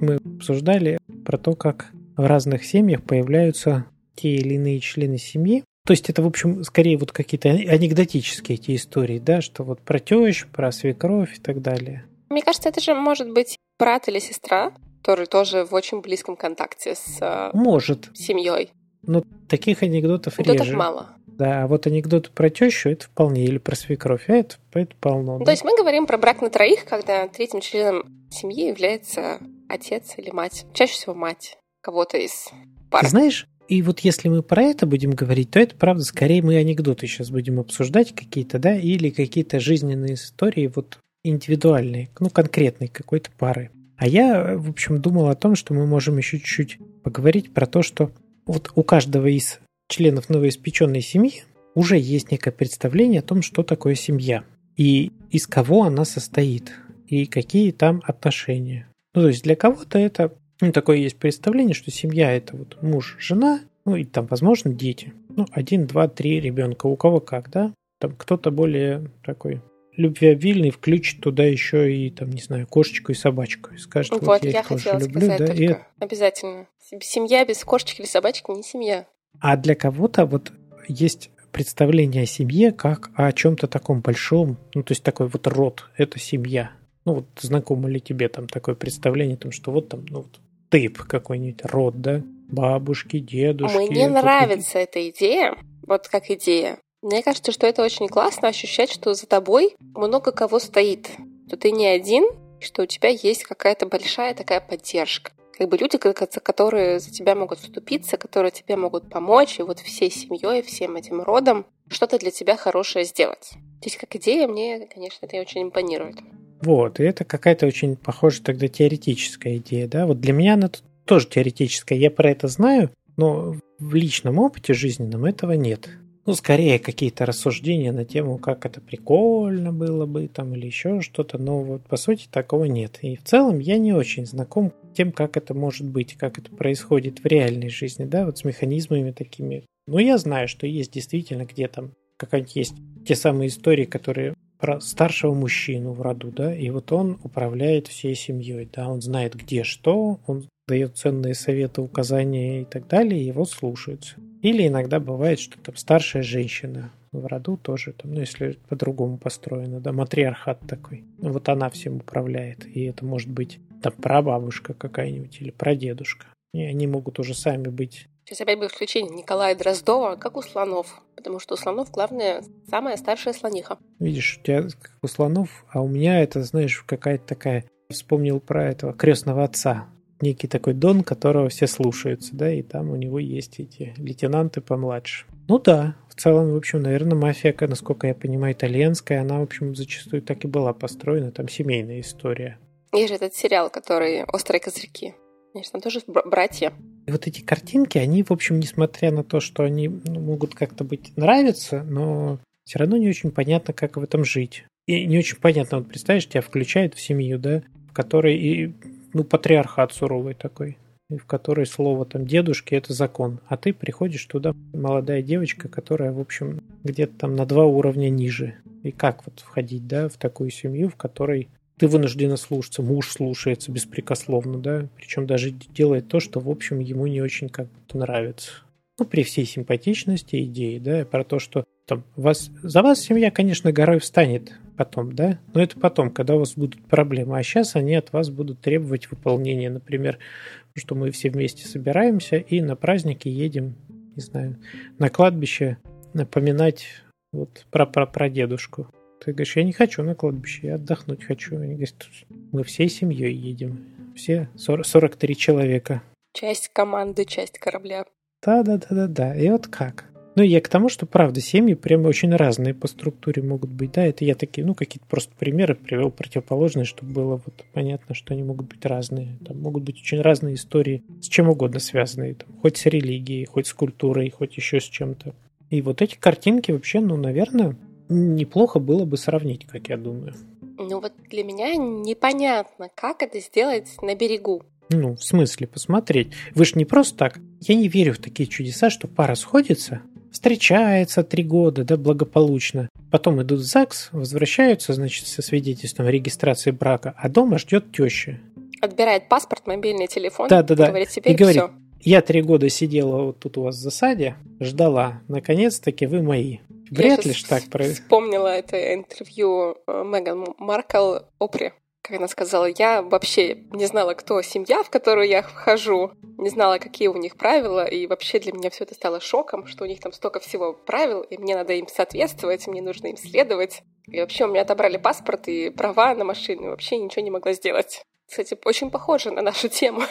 Мы обсуждали про то, как в разных семьях появляются те или иные члены семьи. То есть это, в общем, скорее вот какие-то анекдотические эти истории, да, что вот про тещу, про свекровь и так далее. Мне кажется, это же может быть брат или сестра, который тоже в очень близком контакте с э, может. семьей. Но таких анекдотов Анекдотов реже. мало. Да, а вот анекдоты про тещу это вполне, или про свекровь, а это, это полно. Ну, да. То есть мы говорим про брак на троих, когда третьим членом семьи является отец или мать. Чаще всего мать кого-то из пары. Ты знаешь, и вот если мы про это будем говорить, то это, правда, скорее мы анекдоты сейчас будем обсуждать какие-то, да, или какие-то жизненные истории вот индивидуальные, ну, конкретной какой-то пары. А я, в общем, думал о том, что мы можем еще чуть-чуть поговорить про то, что вот у каждого из членов новоиспеченной семьи уже есть некое представление о том, что такое семья, и из кого она состоит, и какие там отношения. Ну, то есть для кого-то это ну, такое есть представление, что семья это вот муж, жена, ну и там, возможно, дети. Ну, один, два, три ребенка, у кого как, да? Там кто-то более такой любвеобильный включит туда еще и, там, не знаю, кошечку и собачку. И скажет, вот, Вот, я, я хотела люблю, сказать да, только. и это- Обязательно. Семья без кошечки или собачки не семья. А для кого-то вот есть представление о семье как о чем-то таком большом, ну, то есть такой вот род, это семья. Ну, вот знакомо ли тебе там такое представление, там, что вот там, ну, вот тып какой-нибудь, род, да, бабушки, дедушки. Мне нравится эта идея, вот как идея. Мне кажется, что это очень классно ощущать, что за тобой много кого стоит. Что ты не один, что у тебя есть какая-то большая такая поддержка. Как бы люди, ко- ко- которые за тебя могут вступиться, которые тебе могут помочь, и вот всей семьей, всем этим родом что-то для тебя хорошее сделать. То есть как идея мне, конечно, это очень импонирует. Вот, и это какая-то очень похожая тогда теоретическая идея, да. Вот для меня она тоже теоретическая, я про это знаю, но в личном опыте жизненном этого нет. Ну, скорее какие-то рассуждения на тему, как это прикольно было бы, там, или еще что-то, но вот по сути такого нет. И в целом я не очень знаком с тем, как это может быть, как это происходит в реальной жизни, да, вот с механизмами такими. Но я знаю, что есть действительно где там какая-нибудь есть те самые истории, которые про старшего мужчину в роду, да, и вот он управляет всей семьей, да, он знает где что, он дает ценные советы, указания и так далее, его слушаются. Или иногда бывает, что там старшая женщина в роду тоже, там, ну, если по-другому построено, да, матриархат такой. Вот она всем управляет, и это может быть там прабабушка какая-нибудь или прадедушка. И они могут уже сами быть Сейчас опять будет включение Николая Дроздова, как у слонов. Потому что у слонов главное самая старшая слониха. Видишь, у тебя как у слонов, а у меня это, знаешь, какая-то такая... Вспомнил про этого крестного отца. Некий такой дон, которого все слушаются, да, и там у него есть эти лейтенанты помладше. Ну да, в целом, в общем, наверное, мафия, насколько я понимаю, итальянская, она, в общем, зачастую так и была построена, там семейная история. Есть же этот сериал, который «Острые козырьки». Конечно, там тоже бр- братья. И вот эти картинки, они, в общем, несмотря на то, что они ну, могут как-то быть нравиться, но все равно не очень понятно, как в этом жить. И не очень понятно, вот представишь, тебя включают в семью, да, в которой и, ну, патриархат суровый такой, в которой слово там дедушки это закон, а ты приходишь туда, молодая девочка, которая, в общем, где-то там на два уровня ниже. И как вот входить, да, в такую семью, в которой ты вынуждена слушаться, муж слушается беспрекословно, да, причем даже делает то, что, в общем, ему не очень как то нравится. Ну, при всей симпатичности идеи, да, про то, что там вас, за вас семья, конечно, горой встанет потом, да, но это потом, когда у вас будут проблемы, а сейчас они от вас будут требовать выполнения, например, что мы все вместе собираемся и на праздники едем, не знаю, на кладбище напоминать вот про, про, про дедушку. Ты говоришь, я не хочу на кладбище, я отдохнуть хочу. Они говорят, мы всей семьей едем. Все 40, 43 человека. Часть команды, часть корабля. Да-да-да-да-да. И вот как? Ну, я к тому, что, правда, семьи прямо очень разные по структуре могут быть. Да, это я такие, ну, какие-то просто примеры привел противоположные, чтобы было вот понятно, что они могут быть разные. Там могут быть очень разные истории, с чем угодно связанные. Там, хоть с религией, хоть с культурой, хоть еще с чем-то. И вот эти картинки вообще, ну, наверное, неплохо было бы сравнить, как я думаю. Ну вот для меня непонятно, как это сделать на берегу. Ну, в смысле посмотреть? Вы же не просто так. Я не верю в такие чудеса, что пара сходится, встречается три года, да, благополучно. Потом идут в ЗАГС, возвращаются, значит, со свидетельством о регистрации брака, а дома ждет теща. Отбирает паспорт, мобильный телефон. Да, да, да. Говорит, теперь и говорит, все. я три года сидела вот тут у вас в засаде, ждала. Наконец-таки вы мои. Вряд ли ж так про... вспомнила это интервью э, Меган Маркл Опри, как она сказала, я вообще не знала, кто семья, в которую я вхожу, не знала, какие у них правила, и вообще для меня все это стало шоком, что у них там столько всего правил, и мне надо им соответствовать, мне нужно им следовать. И вообще у меня отобрали паспорт и права на машину, и вообще ничего не могла сделать. Кстати, очень похоже на нашу тему.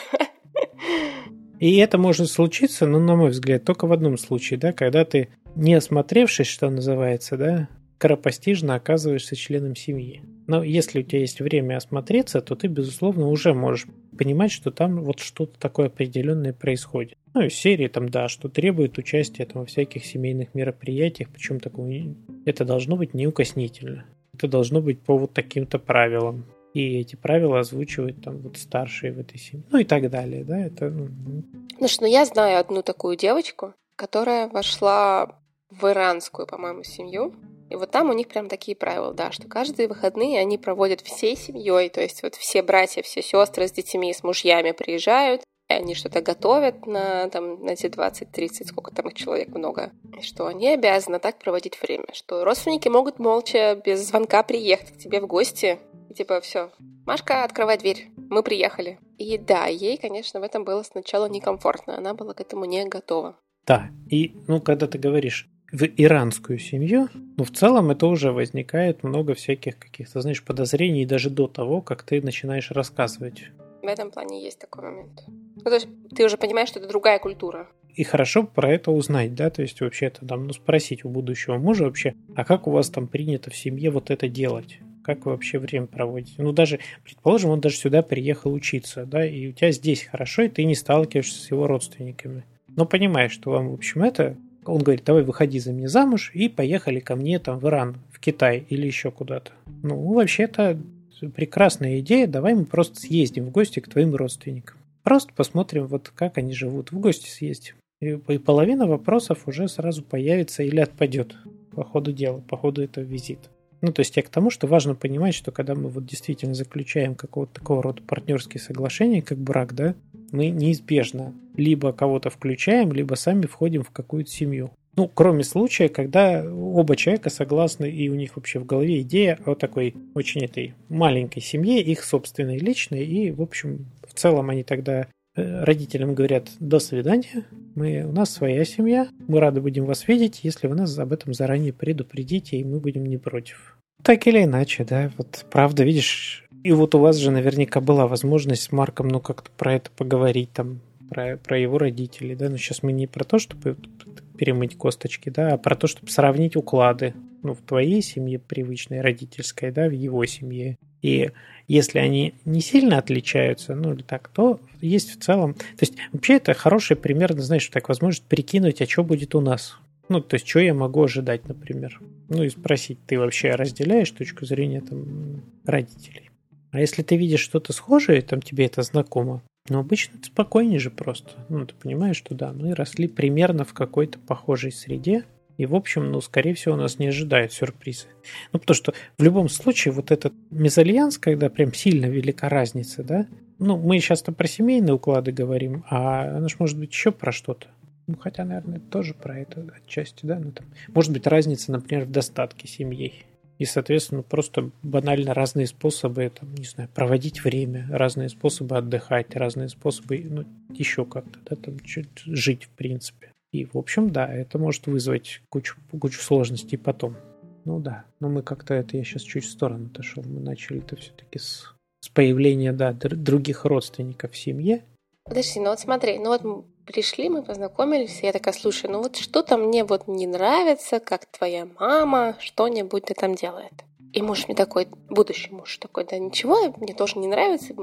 И это может случиться, ну, на мой взгляд, только в одном случае, да, когда ты, не осмотревшись, что называется, да, скоропостижно оказываешься членом семьи. Но если у тебя есть время осмотреться, то ты, безусловно, уже можешь понимать, что там вот что-то такое определенное происходит. Ну, из серии там, да, что требует участия там, во всяких семейных мероприятиях, причем такое, это должно быть неукоснительно. Это должно быть по вот таким-то правилам. И эти правила озвучивают там вот старшие в этой семье. Ну и так далее, да, это... Ну, ну ну я знаю одну такую девочку, которая вошла в иранскую, по-моему, семью. И вот там у них прям такие правила, да, что каждые выходные они проводят всей семьей, то есть вот все братья, все сестры с детьми, с мужьями приезжают, и они что-то готовят на, там, на эти 20-30, сколько там их человек много, и что они обязаны так проводить время, что родственники могут молча, без звонка приехать к тебе в гости, и типа все, Машка, открывай дверь, мы приехали. И да, ей, конечно, в этом было сначала некомфортно, она была к этому не готова. Да, и, ну, когда ты говоришь в иранскую семью, ну, в целом это уже возникает много всяких каких-то, знаешь, подозрений даже до того, как ты начинаешь рассказывать. В этом плане есть такой момент. Ну, то есть ты уже понимаешь, что это другая культура. И хорошо про это узнать, да, то есть вообще-то там, ну, спросить у будущего мужа вообще, а как у вас там принято в семье вот это делать? Как вы вообще время проводите? Ну, даже, предположим, он даже сюда приехал учиться, да, и у тебя здесь хорошо, и ты не сталкиваешься с его родственниками. Но понимаешь, что вам, в общем, это он говорит, давай выходи за меня замуж и поехали ко мне там в Иран, в Китай или еще куда-то. Ну, вообще-то прекрасная идея, давай мы просто съездим в гости к твоим родственникам. Просто посмотрим, вот как они живут, в гости съездим. И, половина вопросов уже сразу появится или отпадет по ходу дела, по ходу этого визита. Ну, то есть я к тому, что важно понимать, что когда мы вот действительно заключаем какого-то такого рода партнерские соглашения, как брак, да, мы неизбежно либо кого-то включаем, либо сами входим в какую-то семью. Ну, кроме случая, когда оба человека согласны, и у них вообще в голове идея о такой очень этой маленькой семье, их собственной личной, и, в общем, в целом они тогда э, родителям говорят «до свидания, мы, у нас своя семья, мы рады будем вас видеть, если вы нас об этом заранее предупредите, и мы будем не против». Так или иначе, да, вот правда, видишь, и вот у вас же наверняка была возможность с Марком, ну, как-то про это поговорить, там, про, про его родителей, да, но сейчас мы не про то, чтобы перемыть косточки, да, а про то, чтобы сравнить уклады, ну, в твоей семье привычной, родительской, да, в его семье. И если они не сильно отличаются, ну, или так, то есть в целом... То есть вообще это хороший пример, знаешь, так возможность прикинуть, а что будет у нас. Ну, то есть, что я могу ожидать, например. Ну, и спросить, ты вообще разделяешь точку зрения там родителей? А если ты видишь что-то схожее, там тебе это знакомо, ну, обычно это спокойнее же просто. Ну, ты понимаешь, что да, мы росли примерно в какой-то похожей среде, и, в общем, ну, скорее всего, нас не ожидают сюрпризы. Ну, потому что в любом случае вот этот мезальянс, когда прям сильно велика разница, да, ну, мы сейчас-то про семейные уклады говорим, а она же может быть еще про что-то. Ну, хотя, наверное, тоже про это отчасти, да, ну, там, может быть, разница, например, в достатке семьей. И, соответственно, просто банально разные способы, там, не знаю, проводить время, разные способы отдыхать, разные способы, ну, еще как-то, да, там, чуть жить, в принципе. И, в общем, да, это может вызвать кучу, кучу сложностей потом. Ну да, но мы как-то это, я сейчас чуть в сторону отошел, мы начали это все-таки с, с появления, да, других родственников в семье. Подожди, ну вот смотри, ну вот пришли, мы познакомились, и я такая, слушай, ну вот что-то мне вот не нравится, как твоя мама что-нибудь ты там делает. И муж мне такой, будущий муж такой, да ничего, мне тоже не нравится,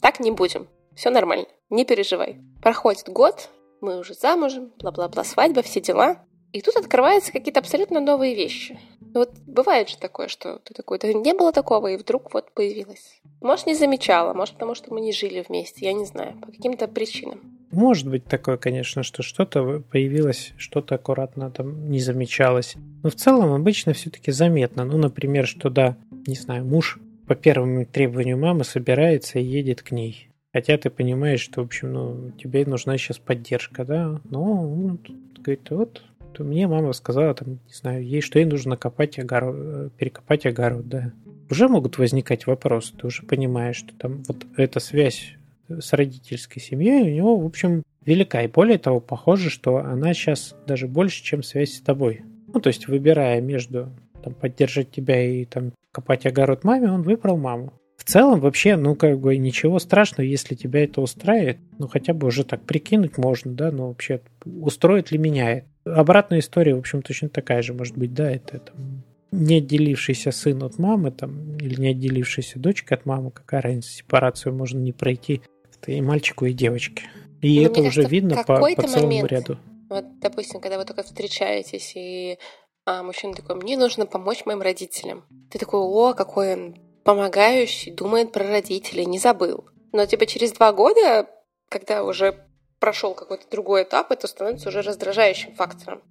так не будем, все нормально, не переживай. Проходит год, мы уже замужем, бла-бла-бла, свадьба, все дела. И тут открываются какие-то абсолютно новые вещи. Вот бывает же такое, что ты такой, да не было такого, и вдруг вот появилось. Может, не замечала, может, потому что мы не жили вместе, я не знаю, по каким-то причинам. Может быть такое, конечно, что что-то появилось, что-то аккуратно там не замечалось. Но в целом обычно все-таки заметно. Ну, например, что да, не знаю, муж по первому требованию мамы собирается и едет к ней. Хотя ты понимаешь, что, в общем, ну, тебе нужна сейчас поддержка, да? Ну, ну говорит, вот мне мама сказала, там, не знаю, ей, что ей нужно копать огород, перекопать огород, да. Уже могут возникать вопросы, ты уже понимаешь, что там вот эта связь с родительской семьей у него, в общем, велика. И более того, похоже, что она сейчас даже больше, чем связь с тобой. Ну, то есть, выбирая между там, поддержать тебя и там, копать огород маме, он выбрал маму. В целом, вообще, ну, как бы ничего страшного, если тебя это устраивает. Ну, хотя бы уже так прикинуть можно, да, но вообще устроит ли меня это? Обратная история, в общем, точно такая же может быть, да, это там, не отделившийся сын от мамы, там, или не отделившаяся дочка от мамы, какая разница, сепарацию можно не пройти это и мальчику, и девочке. И Но ну, это уже видно по, по целому момент, ряду. Вот, допустим, когда вы только встречаетесь, и а, мужчина такой, мне нужно помочь моим родителям. Ты такой, о, какой он помогающий, думает про родителей, не забыл. Но типа через два года, когда уже прошел какой-то другой этап, это становится уже раздражающим фактором.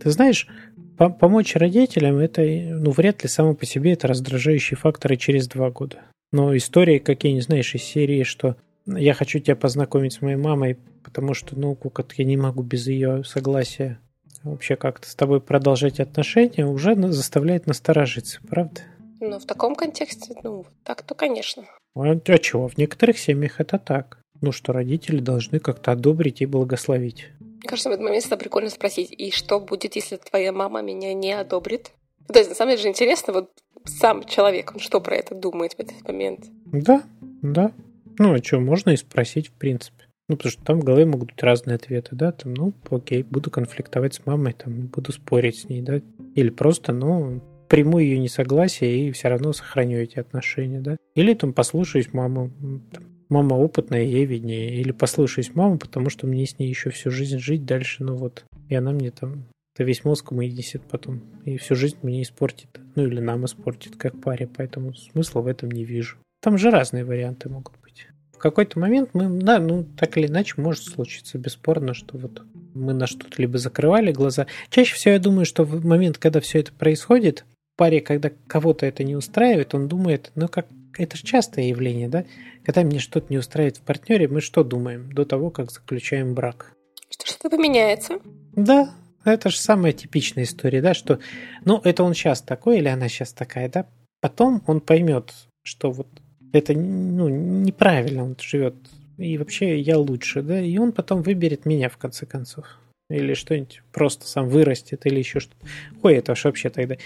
Ты знаешь, по помочь родителям это, ну, вряд ли само по себе это раздражающий фактор и через два года. Но истории, какие, не знаешь, из серии, что я хочу тебя познакомить с моей мамой, потому что, ну, как я не могу без ее согласия вообще как-то с тобой продолжать отношения, уже заставляет насторожиться, правда? Ну, в таком контексте, ну, так-то, конечно. А, а чего? В некоторых семьях это так. Ну, что родители должны как-то одобрить и благословить. Мне кажется, в этот момент это прикольно спросить, и что будет, если твоя мама меня не одобрит? То есть, на самом деле же интересно, вот сам человек, он что про это думает в этот момент? Да, да. Ну, а что, можно и спросить, в принципе. Ну, потому что там в голове могут быть разные ответы, да, там, ну, окей, буду конфликтовать с мамой, там, буду спорить с ней, да, или просто, ну, приму ее несогласие и все равно сохраню эти отношения, да, или там послушаюсь маму, там, мама опытная, ей виднее, или послушаюсь маму, потому что мне с ней еще всю жизнь жить дальше, ну вот, и она мне там это весь мозг вынесет потом, и всю жизнь мне испортит, ну или нам испортит, как паре, поэтому смысла в этом не вижу. Там же разные варианты могут какой-то момент мы, да, ну, так или иначе может случиться, бесспорно, что вот мы на что-то либо закрывали глаза. Чаще всего я думаю, что в момент, когда все это происходит, паре, когда кого-то это не устраивает, он думает, ну, как это же частое явление, да? Когда мне что-то не устраивает в партнере, мы что думаем до того, как заключаем брак? Что что-то поменяется. Да, это же самая типичная история, да, что, ну, это он сейчас такой или она сейчас такая, да? Потом он поймет, что вот это ну, неправильно он живет. И вообще я лучше, да, и он потом выберет меня в конце концов. Или что-нибудь просто сам вырастет, или еще что-то. Ой, это уж вообще тогда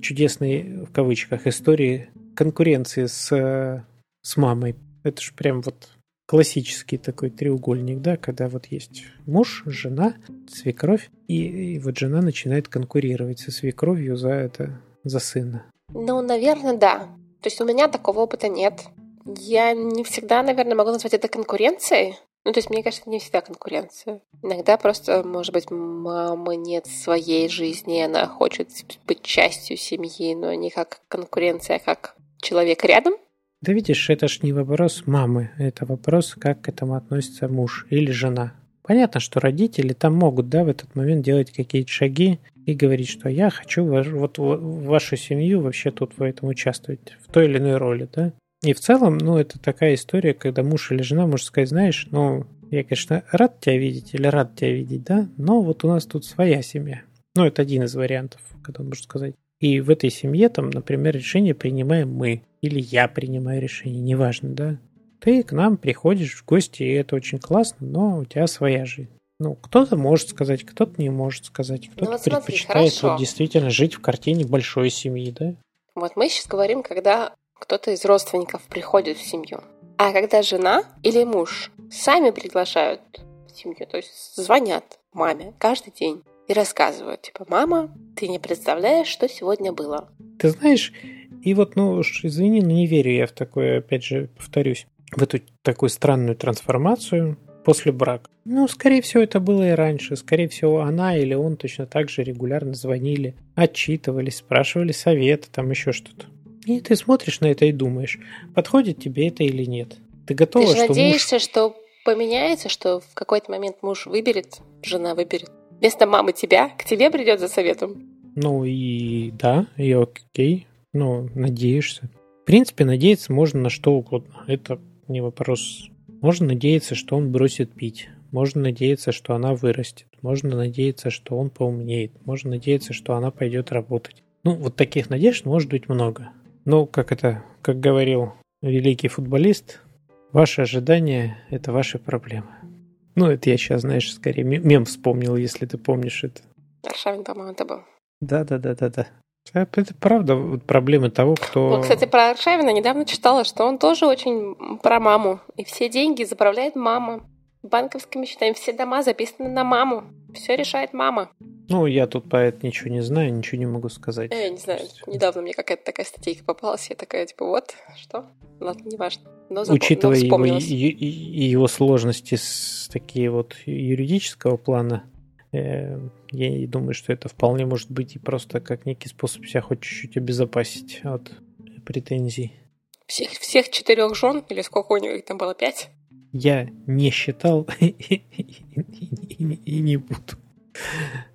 чудесные, в кавычках, истории конкуренции с, с мамой. Это же прям вот классический такой треугольник, да, когда вот есть муж, жена, свекровь, и, и вот жена начинает конкурировать со свекровью за это, за сына. Ну, наверное, да. То есть у меня такого опыта нет. Я не всегда, наверное, могу назвать это конкуренцией. Ну, то есть, мне кажется, не всегда конкуренция. Иногда просто, может быть, мама нет своей жизни, она хочет быть частью семьи, но не как конкуренция, а как человек рядом. Да видишь, это ж не вопрос мамы, это вопрос, как к этому относится муж или жена. Понятно, что родители там могут, да, в этот момент делать какие-то шаги, и говорить, что я хочу ваш, вот, вашу семью вообще тут в этом участвовать, в той или иной роли, да. И в целом, ну, это такая история, когда муж или жена может сказать, знаешь, ну, я, конечно, рад тебя видеть или рад тебя видеть, да, но вот у нас тут своя семья. Ну, это один из вариантов, когда он может сказать. И в этой семье, там, например, решение принимаем мы, или я принимаю решение, неважно, да. Ты к нам приходишь в гости, и это очень классно, но у тебя своя жизнь. Ну, кто-то может сказать, кто-то не может сказать, кто-то ну, вот предпочитает смотри, вот действительно жить в картине большой семьи, да? Вот мы сейчас говорим, когда кто-то из родственников приходит в семью. А когда жена или муж сами приглашают в семью, то есть звонят маме каждый день и рассказывают, типа, мама, ты не представляешь, что сегодня было. Ты знаешь, и вот, ну уж извини, но не верю я в такое, опять же, повторюсь, в эту такую странную трансформацию, после брака. Ну, скорее всего, это было и раньше. Скорее всего, она или он точно так же регулярно звонили, отчитывались, спрашивали советы, там еще что-то. И ты смотришь на это и думаешь, подходит тебе это или нет. Ты готова, ты же что надеешься, муж... что поменяется, что в какой-то момент муж выберет, жена выберет. Вместо мамы тебя, к тебе придет за советом. Ну и да, и окей. Ну, надеешься. В принципе, надеяться можно на что угодно. Это не вопрос. Можно надеяться, что он бросит пить. Можно надеяться, что она вырастет. Можно надеяться, что он поумнеет. Можно надеяться, что она пойдет работать. Ну, вот таких надежд может быть много. Но, как это, как говорил великий футболист, ваши ожидания – это ваши проблемы. Ну, это я сейчас, знаешь, скорее мем вспомнил, если ты помнишь это. Аршавин, по-моему, это был. Да-да-да-да-да. Это правда вот проблемы того, кто... Вот, кстати, про Аршавина недавно читала, что он тоже очень про маму. И все деньги заправляет мама. Банковскими счетами все дома записаны на маму. Все решает мама. Ну, я тут по этому ничего не знаю, ничего не могу сказать. Я не знаю, недавно мне какая-то такая статейка попалась, я такая, типа, вот, что? Ладно, неважно. Но запом... Учитывая но его, его сложности с такие вот юридического плана, э, я думаю, что это вполне может быть и просто как некий способ себя хоть чуть-чуть обезопасить от претензий. Всех, всех четырех жен, или сколько у него их там было, пять? Я не считал и не буду.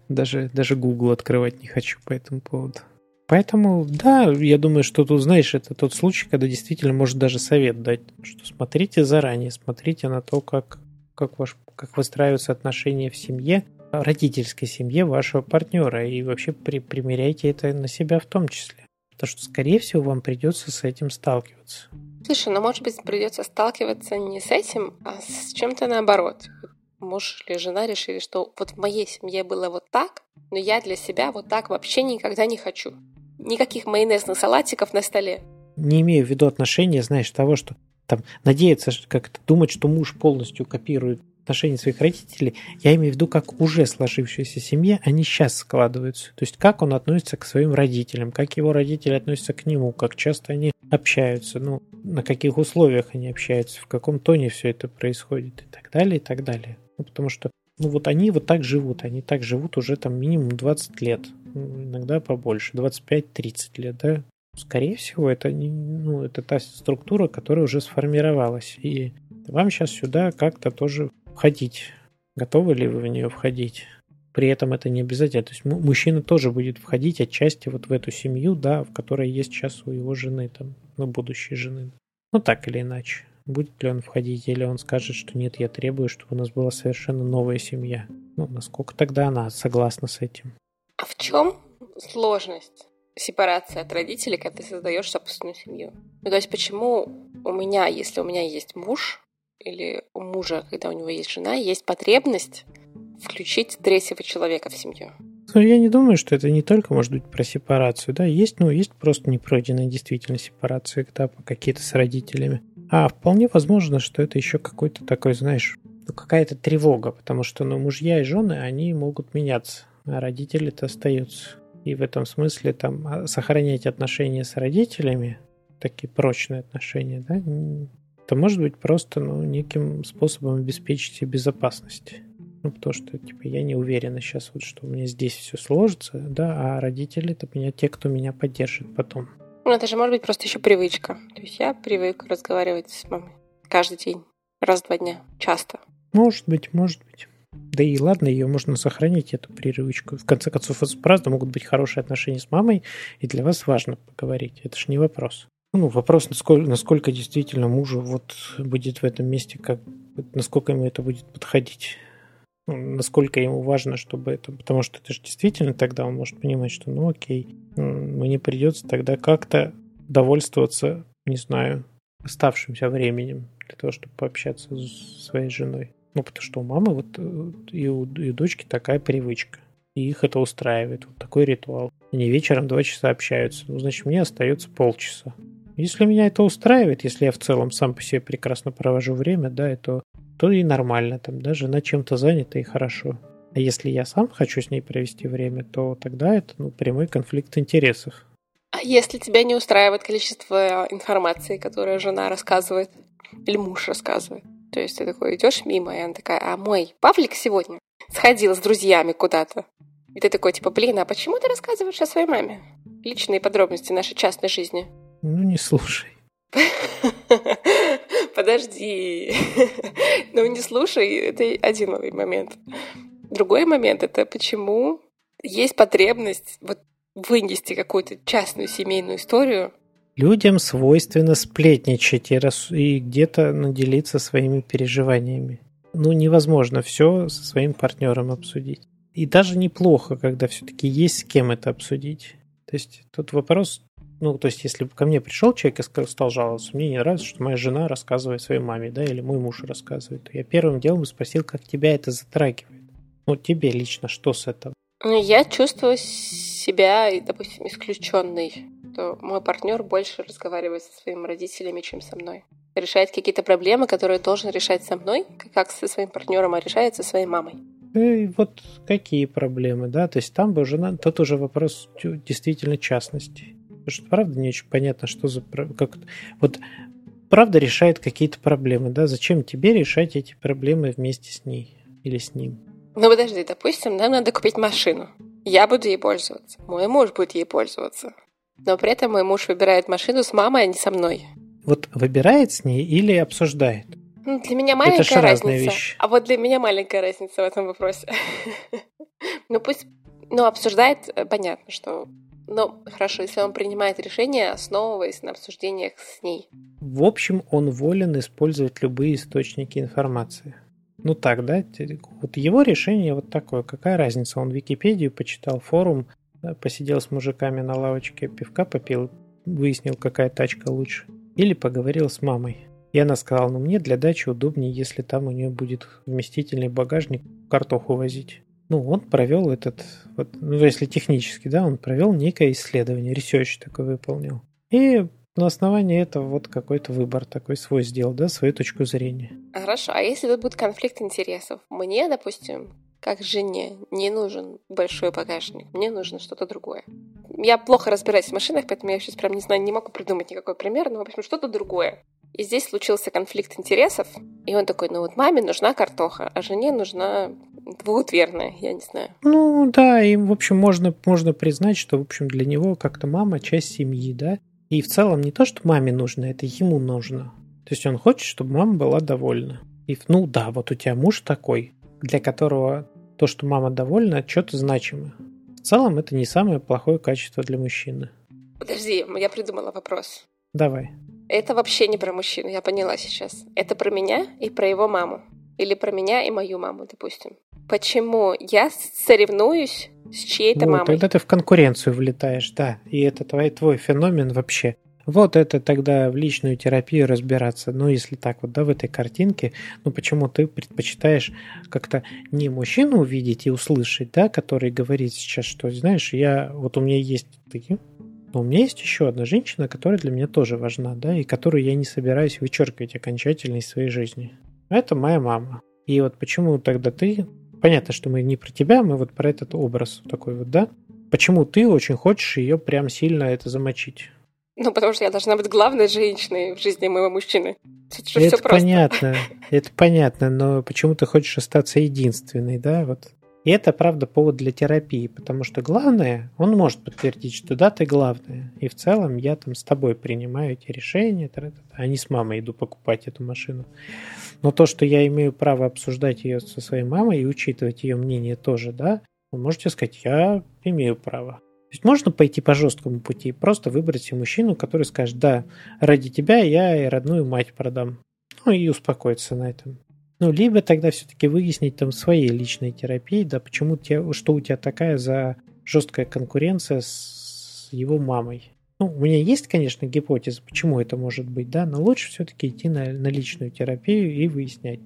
Даже, даже Google открывать не хочу по этому поводу. Поэтому, да, я думаю, что тут, знаешь, это тот случай, когда действительно может даже совет дать, что смотрите заранее, смотрите на то, как, как, ваш, как выстраиваются отношения в семье, родительской семье вашего партнера, и вообще при, примеряйте это на себя в том числе. Потому что, скорее всего, вам придется с этим сталкиваться. Слушай, ну, может быть, придется сталкиваться не с этим, а с чем-то наоборот муж или жена решили, что вот в моей семье было вот так, но я для себя вот так вообще никогда не хочу. Никаких майонезных салатиков на столе. Не имею в виду отношения, знаешь, того, что там надеяться, как-то думать, что муж полностью копирует отношения своих родителей, я имею в виду, как уже сложившаяся семья, они сейчас складываются. То есть, как он относится к своим родителям, как его родители относятся к нему, как часто они общаются, ну, на каких условиях они общаются, в каком тоне все это происходит и так далее, и так далее. Ну, потому что, ну, вот они вот так живут, они так живут уже там минимум 20 лет, ну, иногда побольше, 25-30 лет, да. Скорее всего, это, ну, это та структура, которая уже сформировалась. И вам сейчас сюда как-то тоже входить. Готовы ли вы в нее входить? При этом это не обязательно. То есть мужчина тоже будет входить отчасти вот в эту семью, да, в которой есть сейчас у его жены, там, ну, будущей жены. Ну, так или иначе будет ли он входить, или он скажет, что нет, я требую, чтобы у нас была совершенно новая семья. Ну, насколько тогда она согласна с этим? А в чем сложность сепарации от родителей, когда ты создаешь собственную семью? Ну, то есть почему у меня, если у меня есть муж, или у мужа, когда у него есть жена, есть потребность включить третьего человека в семью? Ну, я не думаю, что это не только может быть про сепарацию, да, есть, ну, есть просто непройденная действительно сепарация этапа какие-то с родителями. А вполне возможно, что это еще какой-то такой, знаешь, ну, какая-то тревога, потому что ну, мужья и жены, они могут меняться, а родители-то остаются. И в этом смысле там а, сохранять отношения с родителями, такие прочные отношения, да, это может быть просто ну, неким способом обеспечить себе безопасность. Ну, потому что, типа, я не уверена сейчас, вот, что у меня здесь все сложится, да, а родители это меня те, кто меня поддержит потом. Ну, это же может быть просто еще привычка. То есть я привык разговаривать с мамой каждый день, раз в два дня, часто. Может быть, может быть. Да и ладно, ее можно сохранить, эту привычку. В конце концов, это правда могут быть хорошие отношения с мамой, и для вас важно поговорить. Это же не вопрос. Ну, вопрос, насколько, насколько действительно мужу вот будет в этом месте, как, насколько ему это будет подходить. Ну, насколько ему важно, чтобы это... Потому что это же действительно тогда он может понимать, что ну окей, мне придется тогда как-то довольствоваться, не знаю, оставшимся временем для того, чтобы пообщаться с своей женой. Ну, потому что у мамы вот э, и у, и у дочки такая привычка. И их это устраивает. Вот такой ритуал. Они вечером два часа общаются. Ну, значит, мне остается полчаса. Если меня это устраивает, если я в целом сам по себе прекрасно провожу время, да, то то и нормально, там, да, жена чем-то занята и хорошо. А если я сам хочу с ней провести время, то тогда это ну, прямой конфликт интересов. А если тебя не устраивает количество информации, которую жена рассказывает или муж рассказывает? То есть ты такой идешь мимо, и она такая, а мой Павлик сегодня сходил с друзьями куда-то. И ты такой, типа, блин, а почему ты рассказываешь о своей маме? Личные подробности нашей частной жизни. Ну, не слушай. Подожди. Ну, не слушай, это один момент. Другой момент — это почему есть потребность вот вынести какую-то частную семейную историю. Людям свойственно сплетничать и, рас... и где-то наделиться своими переживаниями. Ну, невозможно все со своим партнером обсудить. И даже неплохо, когда все-таки есть с кем это обсудить. То есть тут вопрос, ну, то есть если бы ко мне пришел человек и стал жаловаться, мне не нравится, что моя жена рассказывает своей маме, да, или мой муж рассказывает, то я первым делом спросил, как тебя это затрагивает. Ну, тебе лично что с этого? Ну, я чувствую себя, допустим, исключенной. То мой партнер больше разговаривает со своими родителями, чем со мной. Решает какие-то проблемы, которые должен решать со мной, как со своим партнером, а решает со своей мамой. И вот какие проблемы, да? То есть там бы уже тут уже вопрос действительно частности. Потому что правда не очень понятно, что за как вот правда решает какие-то проблемы, да? Зачем тебе решать эти проблемы вместе с ней или с ним? Ну подожди, допустим, нам надо купить машину. Я буду ей пользоваться. Мой муж будет ей пользоваться. Но при этом мой муж выбирает машину с мамой, а не со мной. Вот выбирает с ней или обсуждает? Ну, для меня маленькая Это разница. Вещи. А вот для меня маленькая разница в этом вопросе. ну пусть, ну обсуждает, э, понятно, что ну, хорошо, если он принимает решение, основываясь на обсуждениях с ней. В общем, он волен использовать любые источники информации. Ну так, да? Вот его решение вот такое. Какая разница? Он Википедию почитал, форум, посидел с мужиками на лавочке, пивка попил, выяснил, какая тачка лучше. Или поговорил с мамой. И она сказала, ну мне для дачи удобнее, если там у нее будет вместительный багажник картоху возить. Ну, он провел этот, вот, ну, если технически, да, он провел некое исследование, research такой выполнил. И на основании этого вот какой-то выбор такой свой сделал, да, свою точку зрения. Хорошо, а если тут будет конфликт интересов? Мне, допустим, как жене не нужен большой багажник, мне нужно что-то другое. Я плохо разбираюсь в машинах, поэтому я сейчас прям не знаю, не могу придумать никакой пример, но, в общем, что-то другое. И здесь случился конфликт интересов, и он такой, ну вот маме нужна картоха, а жене нужна двуутверная, я не знаю. Ну да, и в общем можно, можно признать, что в общем для него как-то мама часть семьи, да, и в целом не то, что маме нужно, это ему нужно. То есть он хочет, чтобы мама была довольна. И, ну да, вот у тебя муж такой, для которого то, что мама довольна, что-то значимое. В целом это не самое плохое качество для мужчины. Подожди, я придумала вопрос. Давай. Это вообще не про мужчину, я поняла сейчас. Это про меня и про его маму. Или про меня и мою маму, допустим. Почему я соревнуюсь с чьей-то вот, мамой? Тогда ты в конкуренцию влетаешь, да. И это твой, твой феномен вообще. Вот это тогда в личную терапию разбираться. Ну, если так вот, да, в этой картинке, ну, почему ты предпочитаешь как-то не мужчину увидеть и услышать, да, который говорит сейчас, что, знаешь, я, вот у меня есть такие, но у меня есть еще одна женщина, которая для меня тоже важна, да, и которую я не собираюсь вычеркивать окончательно из своей жизни. Это моя мама. И вот почему тогда ты... Понятно, что мы не про тебя, мы вот про этот образ такой вот, да? Почему ты очень хочешь ее прям сильно это замочить? Ну, потому что я должна быть главной женщиной в жизни моего мужчины. Это, это понятно, это понятно, но почему ты хочешь остаться единственной, да? Вот и это, правда, повод для терапии, потому что главное, он может подтвердить, что да, ты главная. И в целом я там с тобой принимаю эти решения, а не с мамой иду покупать эту машину. Но то, что я имею право обсуждать ее со своей мамой и учитывать ее мнение тоже, да, вы можете сказать, я имею право. То есть можно пойти по жесткому пути, просто выбрать себе мужчину, который скажет, да, ради тебя я и родную мать продам. Ну и успокоиться на этом. Ну, либо тогда все-таки выяснить там своей личной терапии, да, почему тебе, что у тебя такая за жесткая конкуренция с его мамой. Ну, у меня есть, конечно, гипотеза, почему это может быть, да, но лучше все-таки идти на, на личную терапию и выяснять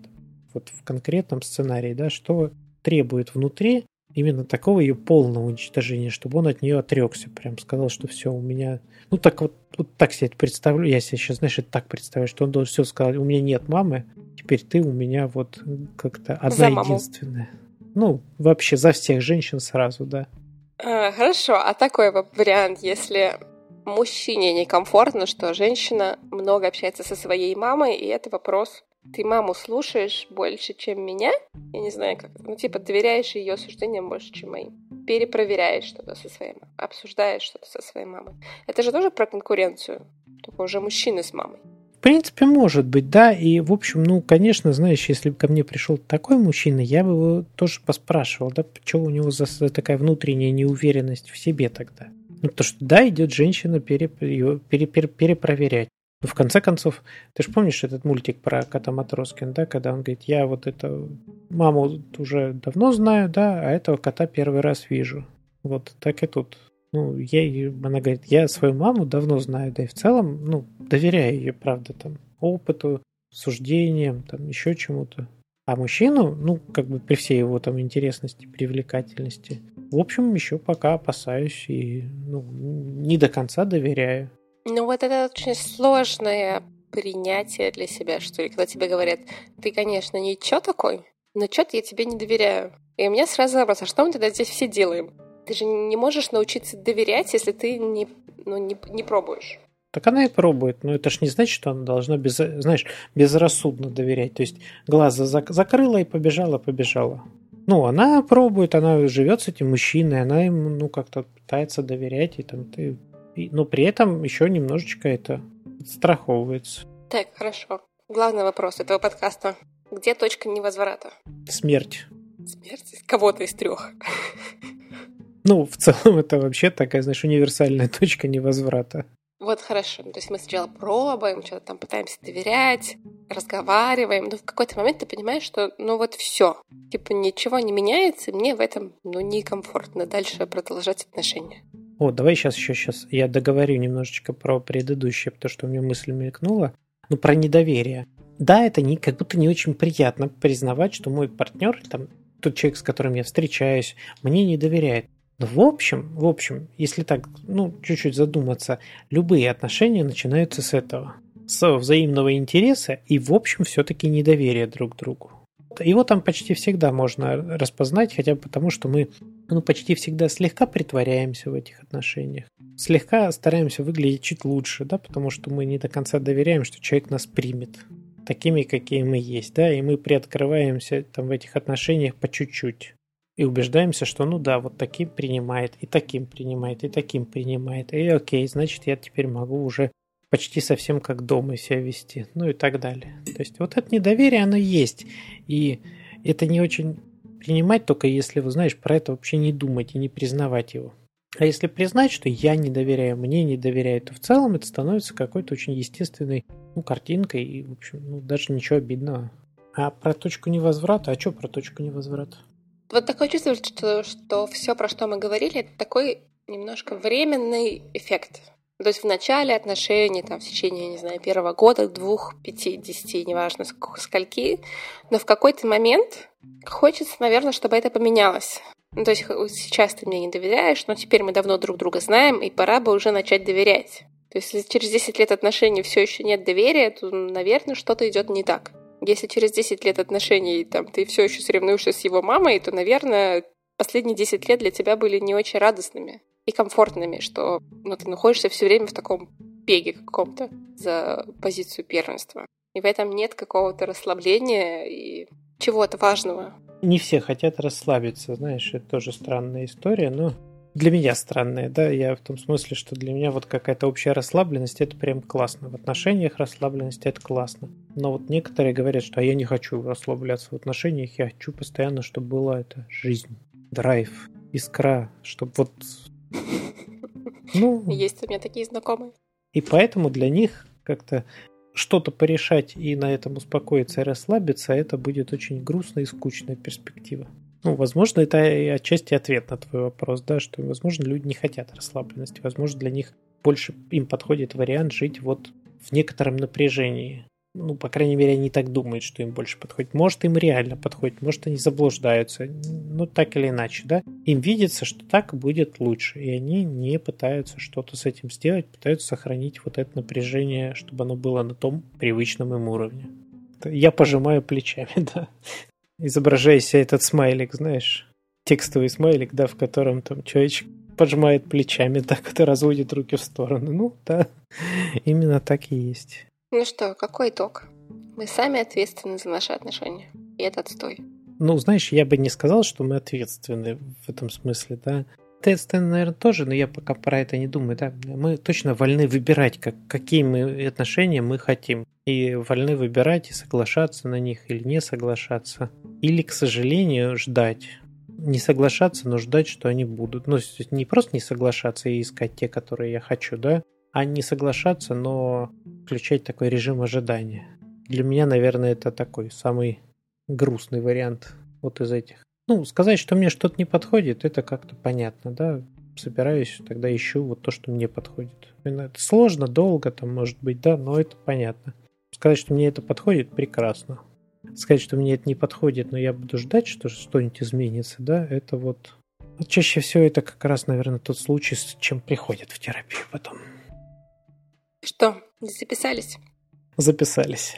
вот в конкретном сценарии, да, что требует внутри именно такого ее полного уничтожения, чтобы он от нее отрекся, прям сказал, что все, у меня... Ну, так вот, вот так себе это представлю, я себе сейчас, знаешь, это так представляю, что он должен все сказать, у меня нет мамы, теперь ты у меня вот как-то одна единственная. Ну, вообще за всех женщин сразу, да. А, хорошо, а такой вариант, если мужчине некомфортно, что женщина много общается со своей мамой, и это вопрос ты маму слушаешь больше, чем меня, я не знаю как, ну типа доверяешь ее суждениям больше, чем моим, перепроверяешь что-то со своей мамой, обсуждаешь что-то со своей мамой. Это же тоже про конкуренцию, только уже мужчины с мамой. В принципе, может быть, да. И, в общем, ну, конечно, знаешь, если бы ко мне пришел такой мужчина, я бы его тоже поспрашивал, да, почему у него за, такая внутренняя неуверенность в себе тогда. Ну, потому что, да, идет женщина пере, ее пере, пере, перепроверять. Но в конце концов, ты же помнишь этот мультик про кота Матроскин, да, когда он говорит, я вот это маму уже давно знаю, да, а этого кота первый раз вижу. Вот так и тут. Ну, я, она говорит, я свою маму давно знаю, да и в целом, ну, доверяю ее, правда, там, опыту, суждениям, там, еще чему-то. А мужчину, ну, как бы при всей его там интересности, привлекательности, в общем, еще пока опасаюсь и ну, не до конца доверяю. Ну, вот это очень сложное принятие для себя, что ли, когда тебе говорят, ты, конечно, ничего такой, но что-то я тебе не доверяю. И у меня сразу вопрос, а что мы тогда здесь все делаем? Ты же не можешь научиться доверять, если ты не, ну, не, не пробуешь. Так она и пробует, но это ж не значит, что она должна, без, знаешь, безрассудно доверять. То есть глаз закрыла и побежала, побежала. Ну, она пробует, она живет с этим мужчиной, она ему, ну, как-то пытается доверять, и там ты... И, но при этом еще немножечко это страховывается. Так, хорошо. Главный вопрос этого подкаста. Где точка невозврата? Смерть. Смерть кого-то из трех. Ну, в целом это вообще такая, знаешь, универсальная точка невозврата. Вот хорошо. То есть мы сначала пробуем, что-то там пытаемся доверять, разговариваем, но в какой-то момент ты понимаешь, что ну вот все, типа ничего не меняется, мне в этом ну некомфортно дальше продолжать отношения. О, давай сейчас еще сейчас я договорю немножечко про предыдущее, потому что у меня мысль мелькнула. Ну, про недоверие. Да, это не, как будто не очень приятно признавать, что мой партнер, там, тот человек, с которым я встречаюсь, мне не доверяет. Но в общем, в общем, если так, ну, чуть-чуть задуматься, любые отношения начинаются с этого. С взаимного интереса и, в общем, все-таки недоверия друг к другу. Его там почти всегда можно распознать, хотя бы потому, что мы ну, почти всегда слегка притворяемся в этих отношениях. Слегка стараемся выглядеть чуть лучше, да, потому что мы не до конца доверяем, что человек нас примет такими, какие мы есть, да, и мы приоткрываемся там в этих отношениях по чуть-чуть и убеждаемся, что ну да, вот таким принимает, и таким принимает, и таким принимает, и окей, значит я теперь могу уже почти совсем как дома себя вести, ну и так далее. То есть вот это недоверие, оно есть, и это не очень принимать, только если вы, знаешь, про это вообще не думать и не признавать его. А если признать, что я не доверяю, мне не доверяют, то в целом это становится какой-то очень естественной ну, картинкой, и, в общем, ну, даже ничего обидного. А про точку невозврата? А что про точку невозврата? Вот такое чувство, что, что все, про что мы говорили, это такой немножко временный эффект. То есть в начале отношений, там, в течение, не знаю, первого года, двух, пяти, десяти, неважно скольки, но в какой-то момент хочется, наверное, чтобы это поменялось. Ну, то есть сейчас ты мне не доверяешь, но теперь мы давно друг друга знаем, и пора бы уже начать доверять. То есть если через 10 лет отношений все еще нет доверия, то, наверное, что-то идет не так. Если через 10 лет отношений там, ты все еще соревнуешься с его мамой, то, наверное, последние 10 лет для тебя были не очень радостными и комфортными, что ну, ты находишься все время в таком беге каком-то за позицию первенства. И в этом нет какого-то расслабления и чего-то важного. Не все хотят расслабиться, знаешь, это тоже странная история, но для меня странное, да, я в том смысле, что для меня вот какая-то общая расслабленность, это прям классно. В отношениях расслабленность, это классно. Но вот некоторые говорят, что а я не хочу расслабляться в отношениях, я хочу постоянно, чтобы была эта жизнь, драйв, искра, чтобы вот... Ну... Есть у меня такие знакомые. И поэтому для них как-то что-то порешать и на этом успокоиться и расслабиться, это будет очень грустная и скучная перспектива. Ну, возможно, это и отчасти ответ на твой вопрос, да, что, возможно, люди не хотят расслабленности. Возможно, для них больше им подходит вариант жить вот в некотором напряжении. Ну, по крайней мере, они так думают, что им больше подходит. Может, им реально подходит, может, они заблуждаются. Ну, так или иначе, да. Им видится, что так будет лучше, и они не пытаются что-то с этим сделать, пытаются сохранить вот это напряжение, чтобы оно было на том привычном им уровне. Я пожимаю плечами, да изображая себе этот смайлик, знаешь, текстовый смайлик, да, в котором там человечек пожимает плечами, так это разводит руки в стороны. Ну, да, именно так и есть. Ну что, какой итог? Мы сами ответственны за наши отношения. И это отстой. Ну, знаешь, я бы не сказал, что мы ответственны в этом смысле, да. Ответственны, наверное, тоже, но я пока про это не думаю, да. Мы точно вольны выбирать, как, какие мы отношения мы хотим. И вольны выбирать и соглашаться на них или не соглашаться. Или, к сожалению, ждать. Не соглашаться, но ждать, что они будут. Ну, не просто не соглашаться и искать те, которые я хочу, да, не соглашаться, но включать такой режим ожидания. Для меня, наверное, это такой самый грустный вариант вот из этих. Ну, сказать, что мне что-то не подходит, это как-то понятно, да. Собираюсь, тогда ищу вот то, что мне подходит. Это сложно, долго там, может быть, да, но это понятно. Сказать, что мне это подходит, прекрасно. Сказать, что мне это не подходит, но я буду ждать, что что-нибудь изменится, да, это вот... Чаще всего это как раз, наверное, тот случай, с чем приходят в терапию потом. Что, записались? Записались.